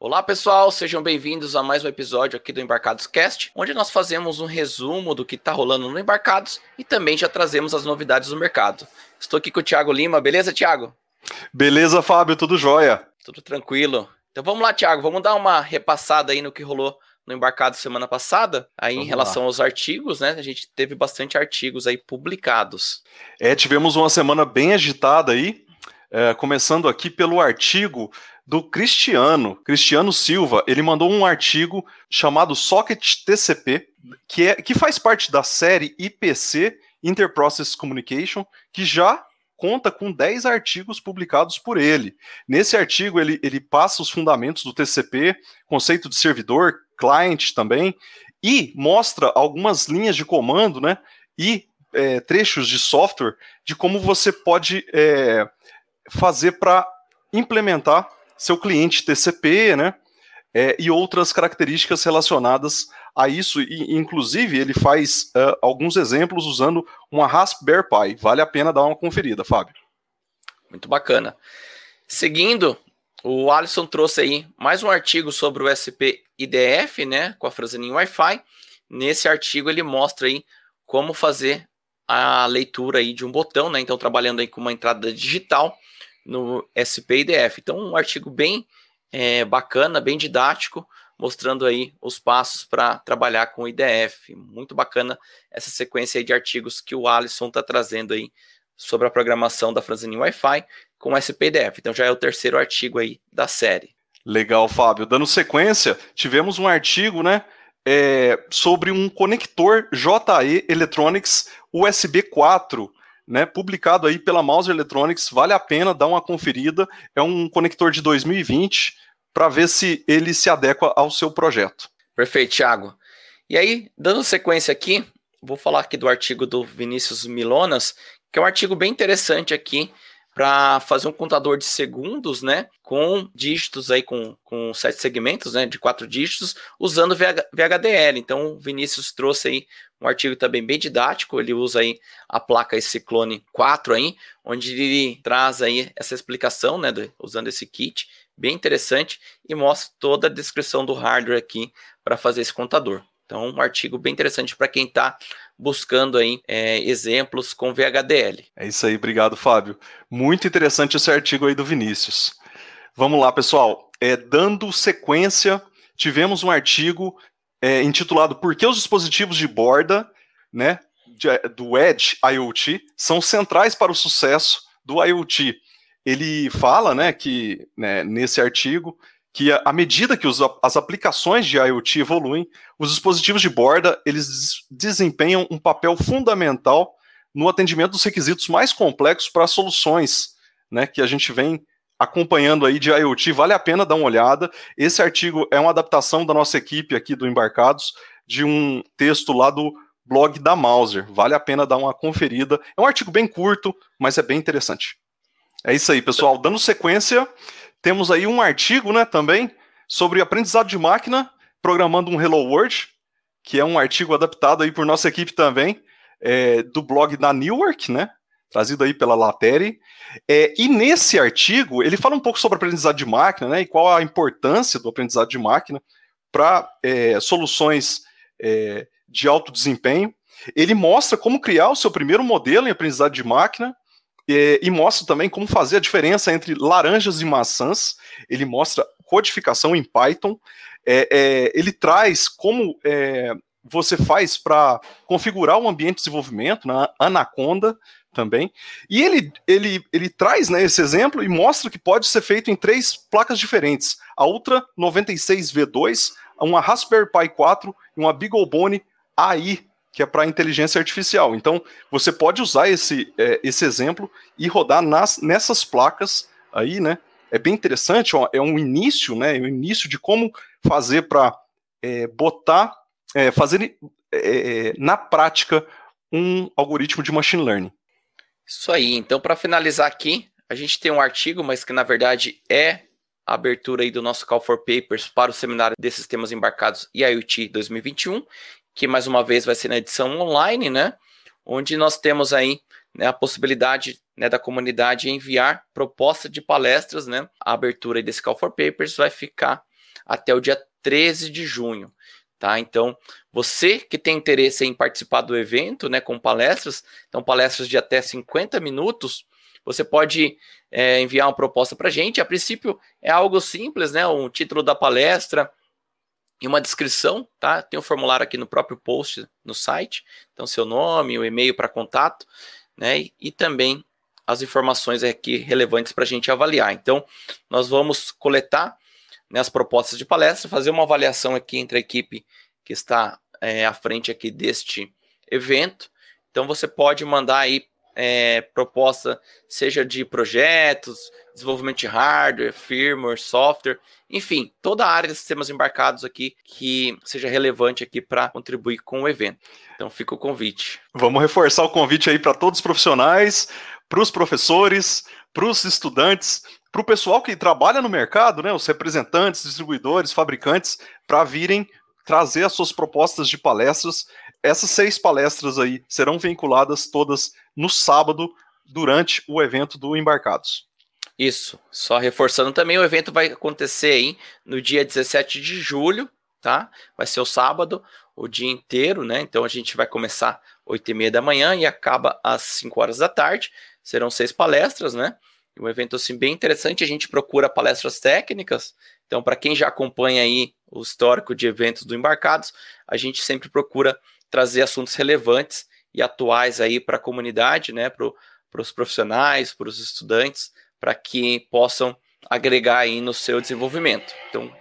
Olá pessoal, sejam bem-vindos a mais um episódio aqui do Embarcados Cast, onde nós fazemos um resumo do que está rolando no Embarcados e também já trazemos as novidades do mercado. Estou aqui com o Thiago Lima, beleza, Thiago? Beleza, Fábio, tudo jóia? Tudo tranquilo. Então vamos lá, Thiago, vamos dar uma repassada aí no que rolou no embarcado semana passada, aí Vamos em relação lá. aos artigos, né? A gente teve bastante artigos aí publicados. É, tivemos uma semana bem agitada aí, é, começando aqui pelo artigo do Cristiano, Cristiano Silva. Ele mandou um artigo chamado Socket TCP, que, é, que faz parte da série IPC, Interprocess Communication, que já conta com 10 artigos publicados por ele. Nesse artigo, ele, ele passa os fundamentos do TCP, conceito de servidor, client também, e mostra algumas linhas de comando, né? E é, trechos de software de como você pode é, fazer para implementar seu cliente TCP, né? É, e outras características relacionadas a isso. E, inclusive, ele faz uh, alguns exemplos usando uma Raspberry Pi. Vale a pena dar uma conferida, Fábio. Muito bacana. Seguindo, o Alisson trouxe aí mais um artigo sobre o SP IDF, né, com a Franzenin Wi-Fi. Nesse artigo ele mostra aí como fazer a leitura aí de um botão, né? Então trabalhando aí com uma entrada digital no SP. Então um artigo bem é, bacana, bem didático, mostrando aí os passos para trabalhar com o IDF. Muito bacana essa sequência de artigos que o Alisson está trazendo aí sobre a programação da Franzenin Wi-Fi com SPDF. Então já é o terceiro artigo aí da série. Legal, Fábio. Dando sequência, tivemos um artigo, né, é, sobre um conector JE Electronics USB 4, né, publicado aí pela Mouse Electronics. Vale a pena dar uma conferida. É um conector de 2020 para ver se ele se adequa ao seu projeto. Perfeito, Thiago. E aí, dando sequência aqui, vou falar aqui do artigo do Vinícius Milonas, que é um artigo bem interessante aqui para fazer um contador de segundos, né, com dígitos aí com, com sete segmentos, né, de quatro dígitos, usando VH, VHDL. Então, o Vinícius trouxe aí um artigo também bem didático, ele usa aí a placa Ciclone 4 aí, onde ele traz aí essa explicação, né, de, usando esse kit, bem interessante, e mostra toda a descrição do hardware aqui para fazer esse contador. Então, um artigo bem interessante para quem está buscando aí é, exemplos com VHDL. É isso aí, obrigado, Fábio. Muito interessante esse artigo aí do Vinícius. Vamos lá, pessoal. É, dando sequência, tivemos um artigo é, intitulado Por que os dispositivos de borda, né, de, do Edge IoT são centrais para o sucesso do IoT. Ele fala, né, que né, nesse artigo que à medida que os, as aplicações de IoT evoluem, os dispositivos de borda eles desempenham um papel fundamental no atendimento dos requisitos mais complexos para soluções, né, que a gente vem acompanhando aí de IoT. Vale a pena dar uma olhada. Esse artigo é uma adaptação da nossa equipe aqui do Embarcados de um texto lá do blog da Mauser. Vale a pena dar uma conferida. É um artigo bem curto, mas é bem interessante. É isso aí, pessoal. Dando sequência, temos aí um artigo, né, também, sobre aprendizado de máquina, programando um Hello World, que é um artigo adaptado aí por nossa equipe também, é, do blog da Newark, né, trazido aí pela Lateri. É, e nesse artigo, ele fala um pouco sobre aprendizado de máquina, né, e qual a importância do aprendizado de máquina para é, soluções é, de alto desempenho. Ele mostra como criar o seu primeiro modelo em aprendizado de máquina, e, e, mostra também como fazer a diferença entre laranjas e maçãs. Ele mostra codificação em Python. É, é, ele traz como é, você faz para configurar o um ambiente de desenvolvimento na Anaconda também. E ele, ele, ele traz né, esse exemplo e mostra que pode ser feito em três placas diferentes: a Ultra 96V2, uma Raspberry Pi 4 e uma BeagleBone AI que é para inteligência artificial. Então, você pode usar esse, é, esse exemplo e rodar nas, nessas placas aí, né? É bem interessante, ó, é um início, né? É um início de como fazer para é, botar, é, fazer é, é, na prática um algoritmo de machine learning. Isso aí. Então, para finalizar aqui, a gente tem um artigo, mas que na verdade é a abertura aí do nosso Call for Papers para o seminário de sistemas embarcados IoT 2021 que mais uma vez vai ser na edição online, né? Onde nós temos aí né, a possibilidade né, da comunidade enviar proposta de palestras, né? A abertura desse Call for Papers vai ficar até o dia 13 de junho. Tá? Então, você que tem interesse em participar do evento, né, com palestras, então palestras de até 50 minutos, você pode é, enviar uma proposta para a gente. A princípio é algo simples, né, um título da palestra e uma descrição, tá? Tem um formulário aqui no próprio post no site, então seu nome, o e-mail para contato, né, e, e também as informações aqui relevantes para a gente avaliar. Então, nós vamos coletar né, as propostas de palestra, fazer uma avaliação aqui entre a equipe que está é, à frente aqui deste evento. Então você pode mandar aí é, proposta, seja de projetos, desenvolvimento de hardware, firmware, software, enfim, toda a área de sistemas embarcados aqui que seja relevante aqui para contribuir com o evento. Então fica o convite. Vamos reforçar o convite aí para todos os profissionais, para os professores, para os estudantes, para o pessoal que trabalha no mercado, né, os representantes, distribuidores, fabricantes, para virem trazer as suas propostas de palestras. Essas seis palestras aí serão vinculadas todas no sábado, durante o evento do Embarcados. Isso, só reforçando também, o evento vai acontecer aí no dia 17 de julho, tá? Vai ser o sábado, o dia inteiro, né? Então a gente vai começar 8 e meia da manhã e acaba às 5 horas da tarde. Serão seis palestras, né? Um evento assim bem interessante. A gente procura palestras técnicas. Então, para quem já acompanha aí o histórico de eventos do Embarcados, a gente sempre procura trazer assuntos relevantes e atuais aí para a comunidade, né, para os profissionais, para os estudantes, para que possam agregar aí no seu desenvolvimento. Então,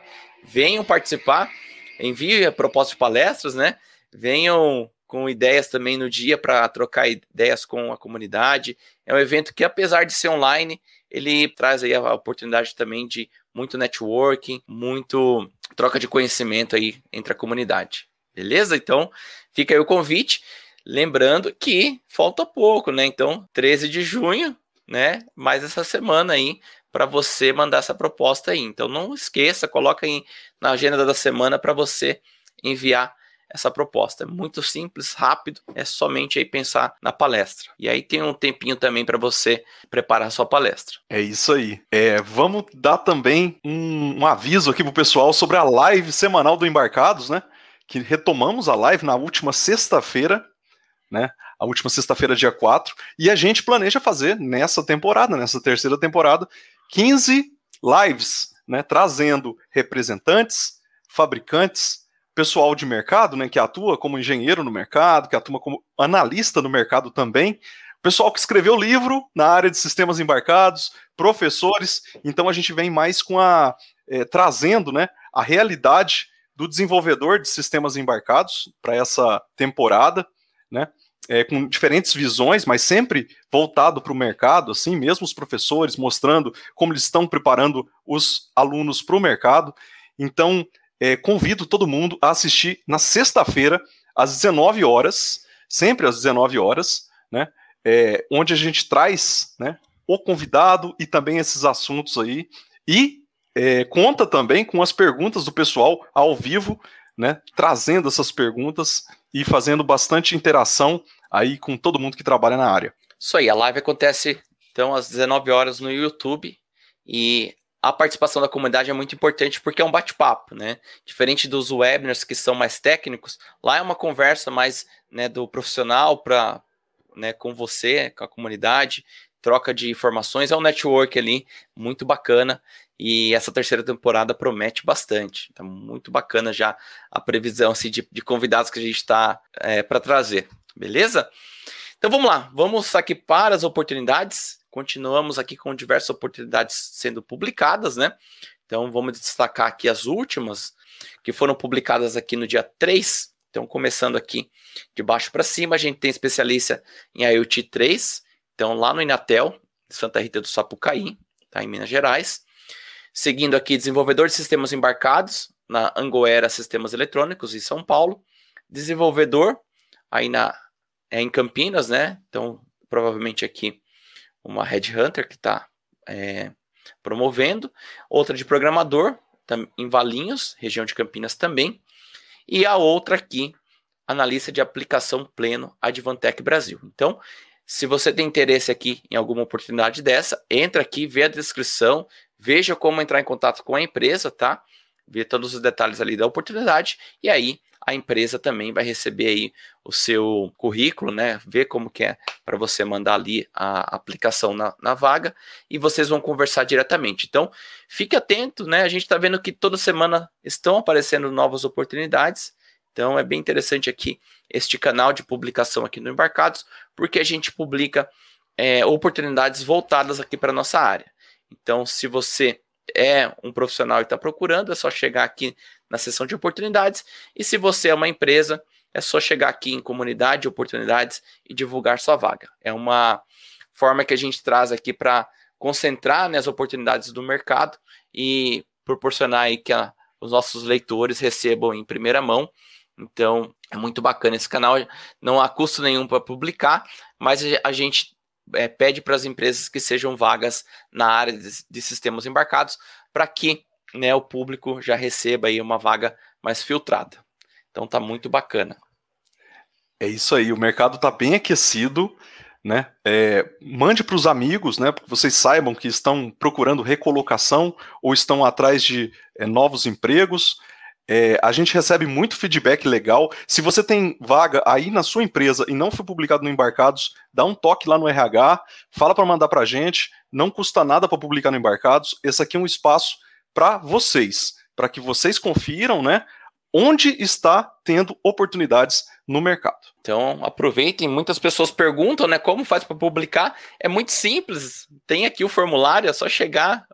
venham participar, envie a proposta de palestras, né? Venham com ideias também no dia para trocar ideias com a comunidade. É um evento que, apesar de ser online, ele traz aí a oportunidade também de muito networking, muito troca de conhecimento aí entre a comunidade. Beleza? Então, fica aí o convite. Lembrando que falta pouco, né? Então, 13 de junho, né? Mais essa semana aí para você mandar essa proposta aí. Então, não esqueça, coloca aí na agenda da semana para você enviar essa proposta. É muito simples, rápido, é somente aí pensar na palestra. E aí tem um tempinho também para você preparar a sua palestra. É isso aí. É, vamos dar também um, um aviso aqui pro pessoal sobre a live semanal do Embarcados, né? Que retomamos a live na última sexta-feira, né? A última sexta-feira, dia 4, e a gente planeja fazer nessa temporada, nessa terceira temporada, 15 lives, né? Trazendo representantes, fabricantes, pessoal de mercado, né, que atua como engenheiro no mercado, que atua como analista no mercado também, pessoal que escreveu livro na área de sistemas embarcados, professores, então a gente vem mais com a é, trazendo, né, a realidade do desenvolvedor de sistemas embarcados para essa temporada, né, é, com diferentes visões, mas sempre voltado para o mercado, assim, mesmo os professores mostrando como eles estão preparando os alunos para o mercado. Então, é, convido todo mundo a assistir na sexta-feira, às 19 horas, sempre às 19 horas, né? É, onde a gente traz né, o convidado e também esses assuntos aí. E é, conta também com as perguntas do pessoal ao vivo, né? Trazendo essas perguntas e fazendo bastante interação aí com todo mundo que trabalha na área. Isso aí, a live acontece então às 19 horas no YouTube e a participação da comunidade é muito importante porque é um bate-papo, né? Diferente dos webinars que são mais técnicos, lá é uma conversa mais né, do profissional para né, com você, com a comunidade, troca de informações, é um network ali muito bacana e essa terceira temporada promete bastante. Tá muito bacana já a previsão assim, de, de convidados que a gente está é, para trazer, beleza? Então vamos lá, vamos aqui para as oportunidades. Continuamos aqui com diversas oportunidades sendo publicadas, né? Então vamos destacar aqui as últimas que foram publicadas aqui no dia 3. Então, começando aqui de baixo para cima, a gente tem especialista em IoT 3, então lá no Inatel, Santa Rita do Sapucaí, tá, em Minas Gerais. Seguindo aqui, desenvolvedor de sistemas embarcados na Angoera Sistemas Eletrônicos, em São Paulo. Desenvolvedor aí na, é em Campinas, né? Então, provavelmente aqui uma Red Hunter que está é, promovendo, outra de programador, em Valinhos, região de Campinas também, e a outra aqui, analista de aplicação pleno, Advantec Brasil. Então, se você tem interesse aqui em alguma oportunidade dessa, entra aqui, vê a descrição, veja como entrar em contato com a empresa, tá? ver todos os detalhes ali da oportunidade e aí a empresa também vai receber aí o seu currículo, né? Ver como que é para você mandar ali a aplicação na, na, vaga e vocês vão conversar diretamente. Então, fique atento, né? A gente está vendo que toda semana estão aparecendo novas oportunidades. Então, é bem interessante aqui este canal de publicação aqui no Embarcados, porque a gente publica é, oportunidades voltadas aqui para nossa área. Então, se você é um profissional e está procurando, é só chegar aqui na seção de oportunidades. E se você é uma empresa, é só chegar aqui em comunidade de oportunidades e divulgar sua vaga. É uma forma que a gente traz aqui para concentrar né, as oportunidades do mercado e proporcionar aí que a, os nossos leitores recebam em primeira mão. Então, é muito bacana esse canal. Não há custo nenhum para publicar, mas a gente é, pede para as empresas que sejam vagas na área de, de sistemas embarcados para que né, o público já receba aí uma vaga mais filtrada. Então tá muito bacana. É isso aí, o mercado está bem aquecido, né? É, mande para os amigos, né? Para que vocês saibam que estão procurando recolocação ou estão atrás de é, novos empregos. É, a gente recebe muito feedback legal. Se você tem vaga aí na sua empresa e não foi publicado no Embarcados, dá um toque lá no RH, fala para mandar para a gente. Não custa nada para publicar no Embarcados. Esse aqui é um espaço para vocês, para que vocês confiram, né? Onde está tendo oportunidades no mercado. Então, aproveitem. Muitas pessoas perguntam, né? Como faz para publicar? É muito simples. Tem aqui o formulário, é só chegar,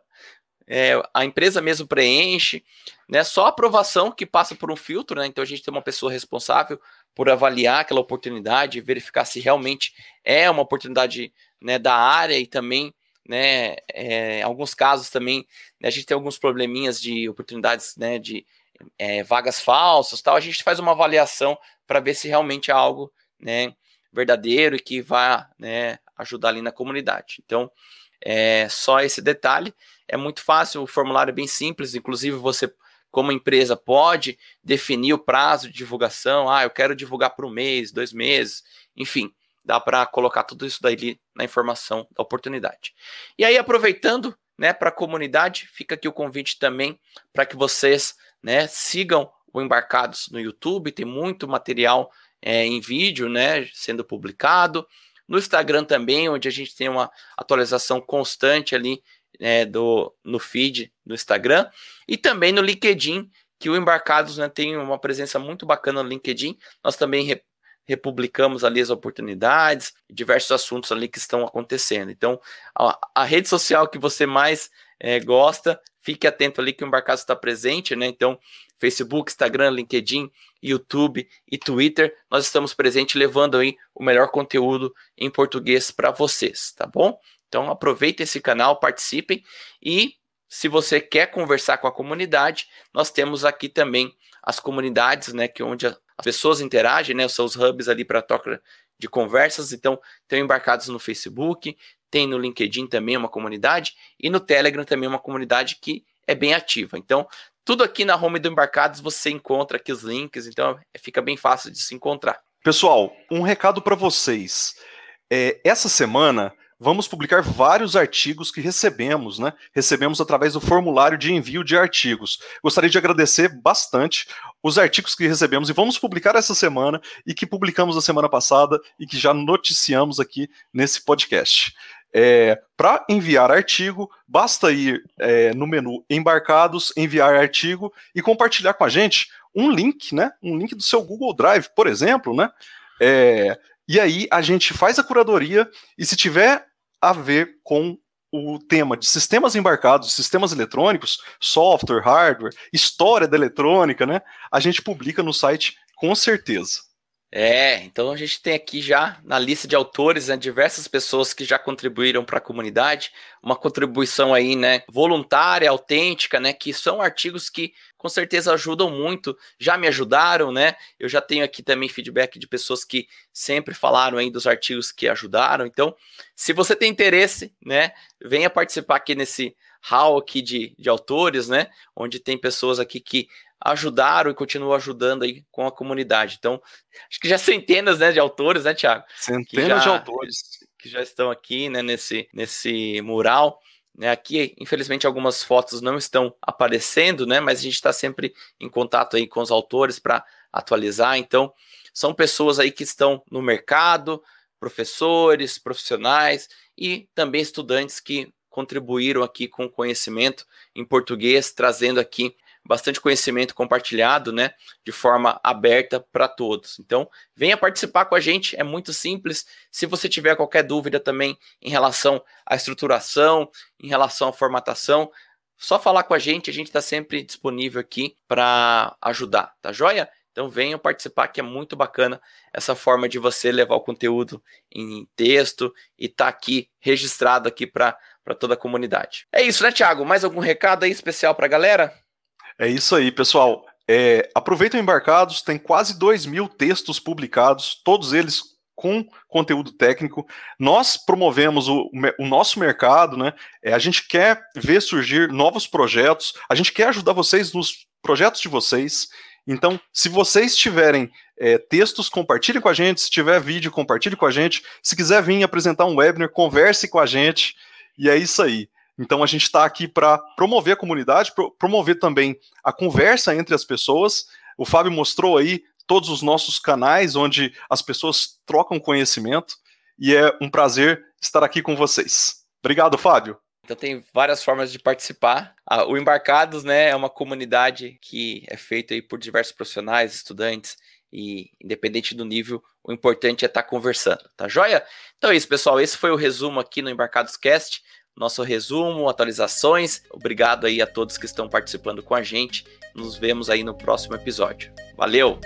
é, a empresa mesmo preenche, né? Só aprovação que passa por um filtro, né? Então a gente tem uma pessoa responsável por avaliar aquela oportunidade, verificar se realmente é uma oportunidade né, da área e também, né? É, alguns casos também né, a gente tem alguns probleminhas de oportunidades, né? De é, vagas falsas, tal. A gente faz uma avaliação para ver se realmente é algo, né? Verdadeiro e que vai, né? Ajudar ali na comunidade. Então, é só esse detalhe. É muito fácil, o formulário é bem simples, inclusive você, como empresa, pode definir o prazo de divulgação. Ah, eu quero divulgar por um mês, dois meses, enfim, dá para colocar tudo isso daí na informação da oportunidade. E aí, aproveitando né, para a comunidade, fica aqui o convite também para que vocês né, sigam o Embarcados no YouTube, tem muito material é, em vídeo né, sendo publicado. No Instagram também, onde a gente tem uma atualização constante ali é, do, no feed do Instagram e também no LinkedIn, que o Embarcados né, tem uma presença muito bacana no LinkedIn. Nós também republicamos ali as oportunidades, diversos assuntos ali que estão acontecendo. Então, a, a rede social que você mais é, gosta, fique atento ali que o Embarcados está presente, né? Então, Facebook, Instagram, LinkedIn, YouTube e Twitter, nós estamos presentes levando aí o melhor conteúdo em português para vocês, tá bom? Então aproveitem esse canal, participem e se você quer conversar com a comunidade, nós temos aqui também as comunidades, né, que onde as pessoas interagem, né, são os hubs ali para troca de conversas, então tem embarcados no Facebook, tem no LinkedIn também uma comunidade e no Telegram também uma comunidade que é bem ativa. Então, tudo aqui na home do Embarcados você encontra aqui os links, então fica bem fácil de se encontrar. Pessoal, um recado para vocês. É, essa semana vamos publicar vários artigos que recebemos, né? Recebemos através do formulário de envio de artigos. Gostaria de agradecer bastante os artigos que recebemos e vamos publicar essa semana e que publicamos na semana passada e que já noticiamos aqui nesse podcast. É, Para enviar artigo, basta ir é, no menu Embarcados, enviar artigo e compartilhar com a gente um link, né? Um link do seu Google Drive, por exemplo, né? É, e aí a gente faz a curadoria e se tiver a ver com o tema de sistemas embarcados, sistemas eletrônicos, software, hardware, história da eletrônica, né? A gente publica no site com certeza. É, então a gente tem aqui já na lista de autores né, diversas pessoas que já contribuíram para a comunidade, uma contribuição aí, né, voluntária, autêntica, né, que são artigos que com certeza ajudam muito, já me ajudaram, né? Eu já tenho aqui também feedback de pessoas que sempre falaram aí dos artigos que ajudaram. Então, se você tem interesse, né, venha participar aqui nesse hall aqui de, de autores, né, onde tem pessoas aqui que ajudaram e continuam ajudando aí com a comunidade. Então, acho que já centenas né, de autores, né, Tiago? Centenas já, de autores. Que já estão aqui né, nesse, nesse mural. Né? Aqui, infelizmente, algumas fotos não estão aparecendo, né? Mas a gente está sempre em contato aí com os autores para atualizar. Então, são pessoas aí que estão no mercado, professores, profissionais e também estudantes que contribuíram aqui com conhecimento em português, trazendo aqui bastante conhecimento compartilhado, né, de forma aberta para todos. Então, venha participar com a gente, é muito simples. Se você tiver qualquer dúvida também em relação à estruturação, em relação à formatação, só falar com a gente, a gente está sempre disponível aqui para ajudar, tá joia? Então venham participar, que é muito bacana essa forma de você levar o conteúdo em texto e tá aqui registrado aqui para toda a comunidade. É isso, né, Thiago? Mais algum recado aí especial para a galera? É isso aí, pessoal. É, aproveitem embarcados, tem quase 2 mil textos publicados, todos eles com conteúdo técnico. Nós promovemos o, o, nosso mercado, né? É, a gente quer ver surgir novos projetos, a gente quer ajudar vocês nos projetos de vocês. Então, se vocês tiverem é, textos, compartilhem com a gente. Se tiver vídeo, compartilhe com a gente. Se quiser vir apresentar um webinar, converse com a gente. E é isso aí. Então a gente está aqui para promover a comunidade, pro promover também a conversa entre as pessoas. O Fábio mostrou aí todos os nossos canais onde as pessoas trocam conhecimento e é um prazer estar aqui com vocês. Obrigado, Fábio. Então tem várias formas de participar. O Embarcados, né, é uma comunidade que é feita aí por diversos profissionais, estudantes e independente do nível, o importante é estar tá conversando, tá joia? Então é isso, pessoal. Esse foi o resumo aqui no Embarcados Cast nosso resumo, atualizações. Obrigado aí a todos que estão participando com a gente. Nos vemos aí no próximo episódio. Valeu!